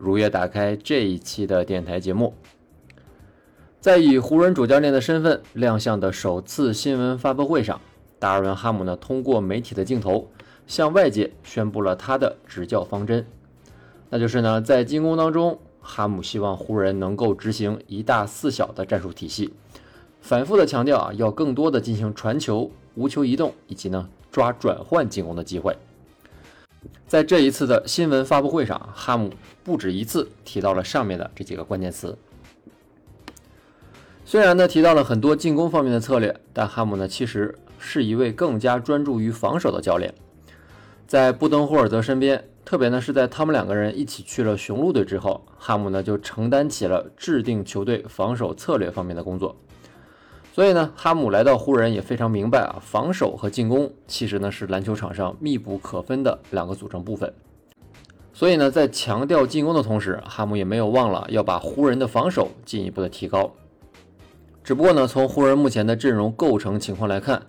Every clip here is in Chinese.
如约打开这一期的电台节目。在以湖人主教练的身份亮相的首次新闻发布会上，达尔文·哈姆呢通过媒体的镜头向外界宣布了他的执教方针，那就是呢在进攻当中，哈姆希望湖人能够执行一大四小的战术体系，反复的强调啊要更多的进行传球、无球移动以及呢抓转换进攻的机会。在这一次的新闻发布会上，哈姆不止一次提到了上面的这几个关键词。虽然呢提到了很多进攻方面的策略，但哈姆呢其实是一位更加专注于防守的教练。在布登霍尔德身边，特别呢是在他们两个人一起去了雄鹿队之后，哈姆呢就承担起了制定球队防守策略方面的工作。所以呢，哈姆来到湖人也非常明白啊，防守和进攻其实呢是篮球场上密不可分的两个组成部分。所以呢，在强调进攻的同时，哈姆也没有忘了要把湖人的防守进一步的提高。只不过呢，从湖人目前的阵容构成情况来看，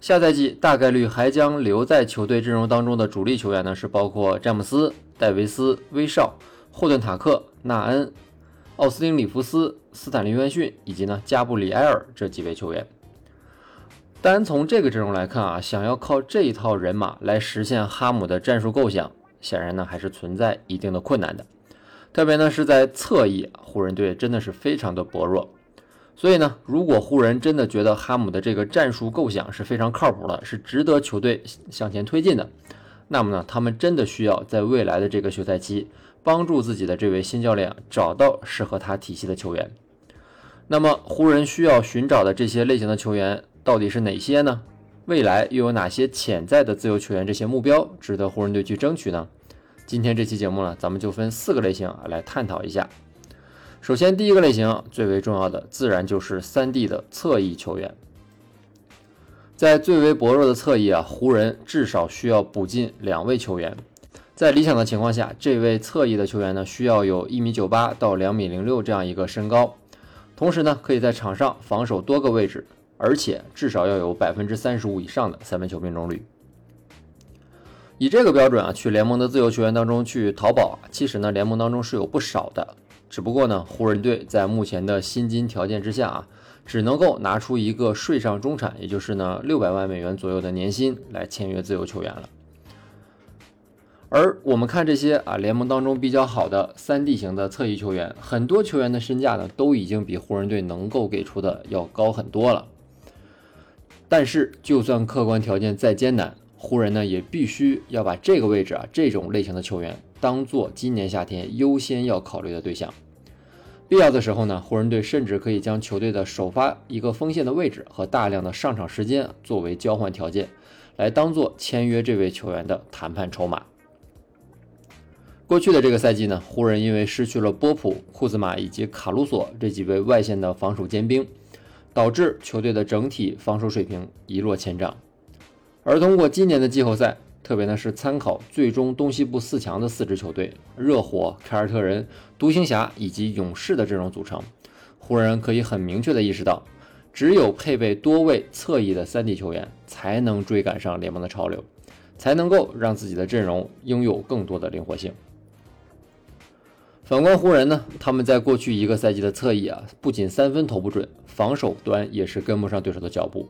下赛季大概率还将留在球队阵容当中的主力球员呢是包括詹姆斯、戴维斯、威少、霍顿塔克、纳恩。奥斯汀·里弗斯、斯坦利·约翰逊以及呢加布里埃尔这几位球员，单从这个阵容来看啊，想要靠这一套人马来实现哈姆的战术构想，显然呢还是存在一定的困难的。特别呢是在侧翼，湖人队真的是非常的薄弱。所以呢，如果湖人真的觉得哈姆的这个战术构想是非常靠谱的，是值得球队向前推进的，那么呢，他们真的需要在未来的这个休赛期。帮助自己的这位新教练找到适合他体系的球员。那么，湖人需要寻找的这些类型的球员到底是哪些呢？未来又有哪些潜在的自由球员？这些目标值得湖人队去争取呢？今天这期节目呢，咱们就分四个类型来探讨一下。首先，第一个类型最为重要的，自然就是三 D 的侧翼球员。在最为薄弱的侧翼啊，湖人至少需要补进两位球员。在理想的情况下，这位侧翼的球员呢，需要有一米九八到两米零六这样一个身高，同时呢，可以在场上防守多个位置，而且至少要有百分之三十五以上的三分球命中率。以这个标准啊，去联盟的自由球员当中去淘宝，其实呢，联盟当中是有不少的，只不过呢，湖人队在目前的薪金条件之下啊，只能够拿出一个税上中产，也就是呢六百万美元左右的年薪来签约自由球员了。而我们看这些啊，联盟当中比较好的三 D 型的侧翼球员，很多球员的身价呢都已经比湖人队能够给出的要高很多了。但是，就算客观条件再艰难，湖人呢也必须要把这个位置啊这种类型的球员当做今年夏天优先要考虑的对象。必要的时候呢，湖人队甚至可以将球队的首发一个锋线的位置和大量的上场时间作为交换条件，来当做签约这位球员的谈判筹码。过去的这个赛季呢，湖人因为失去了波普、库兹马以及卡鲁索这几位外线的防守尖兵，导致球队的整体防守水平一落千丈。而通过今年的季后赛，特别呢是参考最终东西部四强的四支球队——热火、凯尔特人、独行侠以及勇士的阵容组成，湖人可以很明确的意识到，只有配备多位侧翼的三 D 球员，才能追赶上联盟的潮流，才能够让自己的阵容拥有更多的灵活性。反观湖人呢，他们在过去一个赛季的侧翼啊，不仅三分投不准，防守端也是跟不上对手的脚步。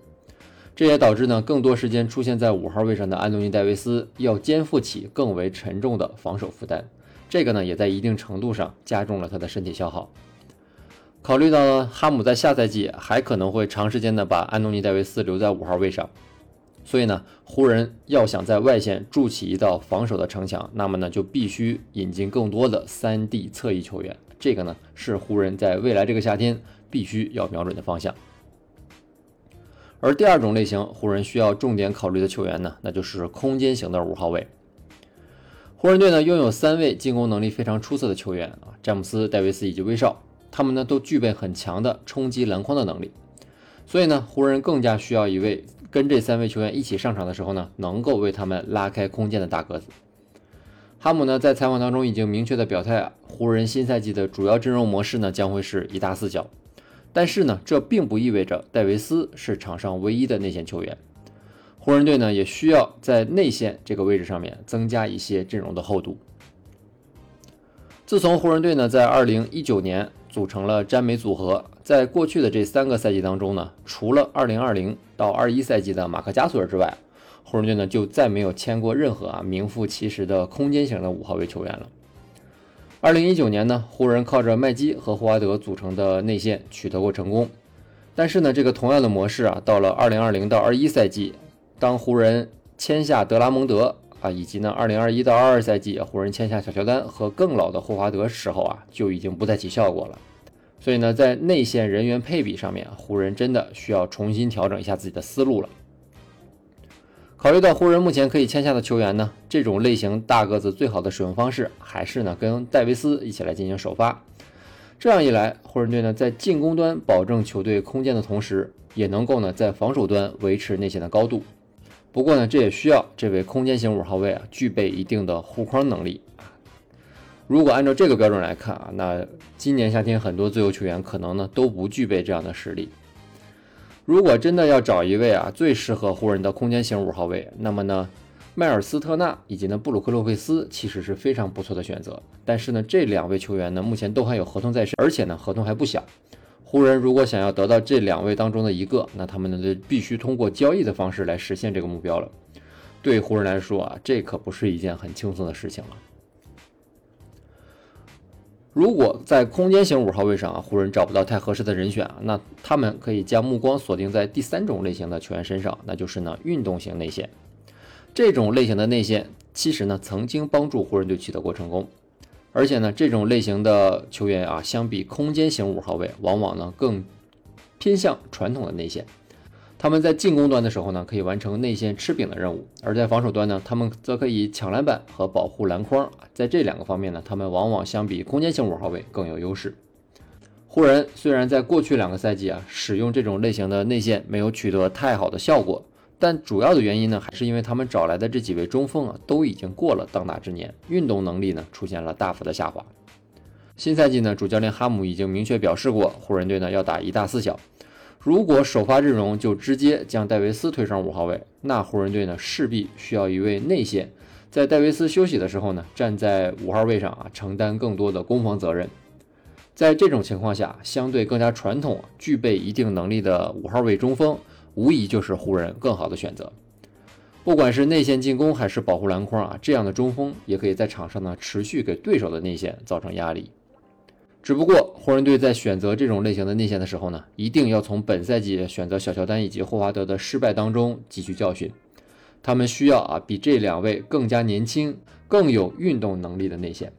这也导致呢，更多时间出现在五号位上的安东尼·戴维斯要肩负起更为沉重的防守负担。这个呢，也在一定程度上加重了他的身体消耗。考虑到，哈姆在下赛季还可能会长时间的把安东尼·戴维斯留在五号位上。所以呢，湖人要想在外线筑起一道防守的城墙，那么呢，就必须引进更多的三 D 侧翼球员。这个呢，是湖人在未来这个夏天必须要瞄准的方向。而第二种类型，湖人需要重点考虑的球员呢，那就是空间型的五号位。湖人队呢，拥有三位进攻能力非常出色的球员啊，詹姆斯、戴维斯以及威少。他们呢都具备很强的冲击篮筐的能力。所以呢，湖人更加需要一位跟这三位球员一起上场的时候呢，能够为他们拉开空间的大个子。哈姆呢在采访当中已经明确的表态啊，湖人新赛季的主要阵容模式呢将会是一大四小。但是呢，这并不意味着戴维斯是场上唯一的内线球员。湖人队呢也需要在内线这个位置上面增加一些阵容的厚度。自从湖人队呢在2019年组成了詹美组合，在过去的这三个赛季当中呢，除了2020到21赛季的马克加索尔之外，湖人队呢就再没有签过任何啊名副其实的空间型的五号位球员了。2019年呢，湖人靠着麦基和霍华德组成的内线取得过成功，但是呢，这个同样的模式啊，到了2020到21赛季。当湖人签下德拉蒙德啊，以及呢，二零二一到二二赛季湖人签下小乔丹和更老的霍华德时候啊，就已经不再起效果了。所以呢，在内线人员配比上面，湖人真的需要重新调整一下自己的思路了。考虑到湖人目前可以签下的球员呢，这种类型大个子最好的使用方式还是呢，跟戴维斯一起来进行首发。这样一来，湖人队呢在进攻端保证球队空间的同时，也能够呢在防守端维持内线的高度。不过呢，这也需要这位空间型五号位啊具备一定的护框能力。如果按照这个标准来看啊，那今年夏天很多自由球员可能呢都不具备这样的实力。如果真的要找一位啊最适合湖人的空间型五号位，那么呢，迈尔斯特纳以及呢布鲁克洛佩斯其实是非常不错的选择。但是呢，这两位球员呢目前都还有合同在身，而且呢合同还不小。湖人如果想要得到这两位当中的一个，那他们呢就必须通过交易的方式来实现这个目标了。对湖人来说啊，这可不是一件很轻松的事情了。如果在空间型五号位上啊，湖人找不到太合适的人选啊，那他们可以将目光锁定在第三种类型的球员身上，那就是呢运动型内线。这种类型的内线其实呢曾经帮助湖人队取得过成功。而且呢，这种类型的球员啊，相比空间型五号位，往往呢更偏向传统的内线。他们在进攻端的时候呢，可以完成内线吃饼的任务；而在防守端呢，他们则可以抢篮板和保护篮筐。在这两个方面呢，他们往往相比空间型五号位更有优势。湖人虽然在过去两个赛季啊，使用这种类型的内线没有取得太好的效果。但主要的原因呢，还是因为他们找来的这几位中锋啊，都已经过了当打之年，运动能力呢出现了大幅的下滑。新赛季呢，主教练哈姆已经明确表示过，湖人队呢要打一大四小。如果首发阵容就直接将戴维斯推上五号位，那湖人队呢势必需要一位内线，在戴维斯休息的时候呢，站在五号位上啊，承担更多的攻防责任。在这种情况下，相对更加传统、具备一定能力的五号位中锋。无疑就是湖人更好的选择，不管是内线进攻还是保护篮筐啊，这样的中锋也可以在场上呢持续给对手的内线造成压力。只不过湖人队在选择这种类型的内线的时候呢，一定要从本赛季选择小乔丹以及霍华德的失败当中汲取教训。他们需要啊比这两位更加年轻、更有运动能力的内线。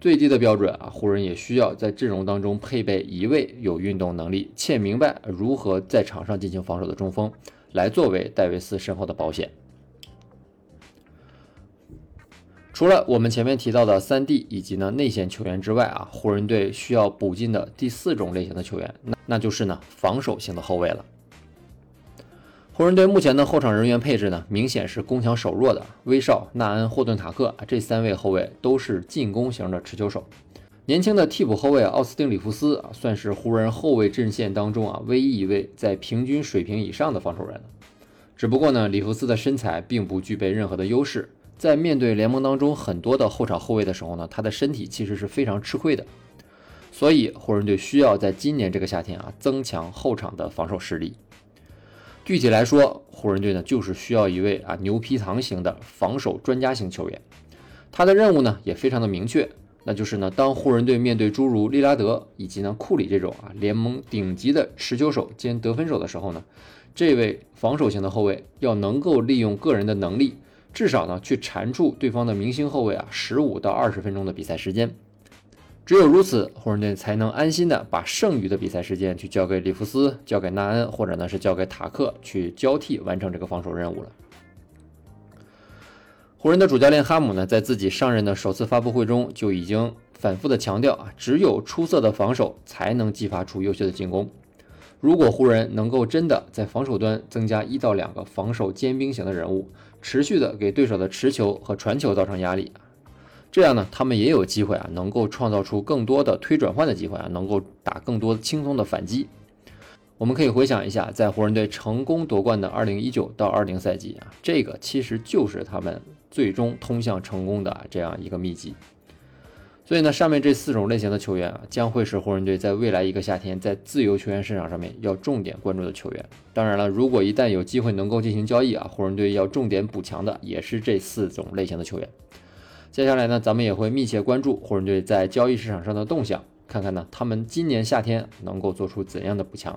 最低的标准啊，湖人也需要在阵容当中配备一位有运动能力且明白如何在场上进行防守的中锋，来作为戴维斯身后的保险。除了我们前面提到的三 D 以及呢内线球员之外啊，湖人队需要补进的第四种类型的球员，那那就是呢防守型的后卫了。湖人队目前的后场人员配置呢，明显是攻强守弱的。威少、纳恩、霍顿塔克这三位后卫都是进攻型的持球手。年轻的替补后卫奥斯汀·里弗斯啊，算是湖人后卫阵线当中啊唯一一位在平均水平以上的防守人。只不过呢，里弗斯的身材并不具备任何的优势，在面对联盟当中很多的后场后卫的时候呢，他的身体其实是非常吃亏的。所以湖人队需要在今年这个夏天啊，增强后场的防守实力。具体来说，湖人队呢就是需要一位啊牛皮糖型的防守专家型球员，他的任务呢也非常的明确，那就是呢当湖人队面对诸如利拉德以及呢库里这种啊联盟顶级的持球手兼得分手的时候呢，这位防守型的后卫要能够利用个人的能力，至少呢去缠住对方的明星后卫啊十五到二十分钟的比赛时间。只有如此，湖人队才能安心的把剩余的比赛时间去交给里弗斯、交给纳恩，或者呢是交给塔克去交替完成这个防守任务了。湖人的主教练哈姆呢，在自己上任的首次发布会中就已经反复的强调啊，只有出色的防守才能激发出优秀的进攻。如果湖人能够真的在防守端增加一到两个防守尖兵型的人物，持续的给对手的持球和传球造成压力，这样呢，他们也有机会啊，能够创造出更多的推转换的机会啊，能够打更多轻松的反击。我们可以回想一下，在湖人队成功夺冠的2019到20赛季啊，这个其实就是他们最终通向成功的这样一个秘籍。所以呢，上面这四种类型的球员啊，将会是湖人队在未来一个夏天在自由球员市场上面要重点关注的球员。当然了，如果一旦有机会能够进行交易啊，湖人队要重点补强的也是这四种类型的球员。接下来呢，咱们也会密切关注湖人队在交易市场上的动向，看看呢他们今年夏天能够做出怎样的补强。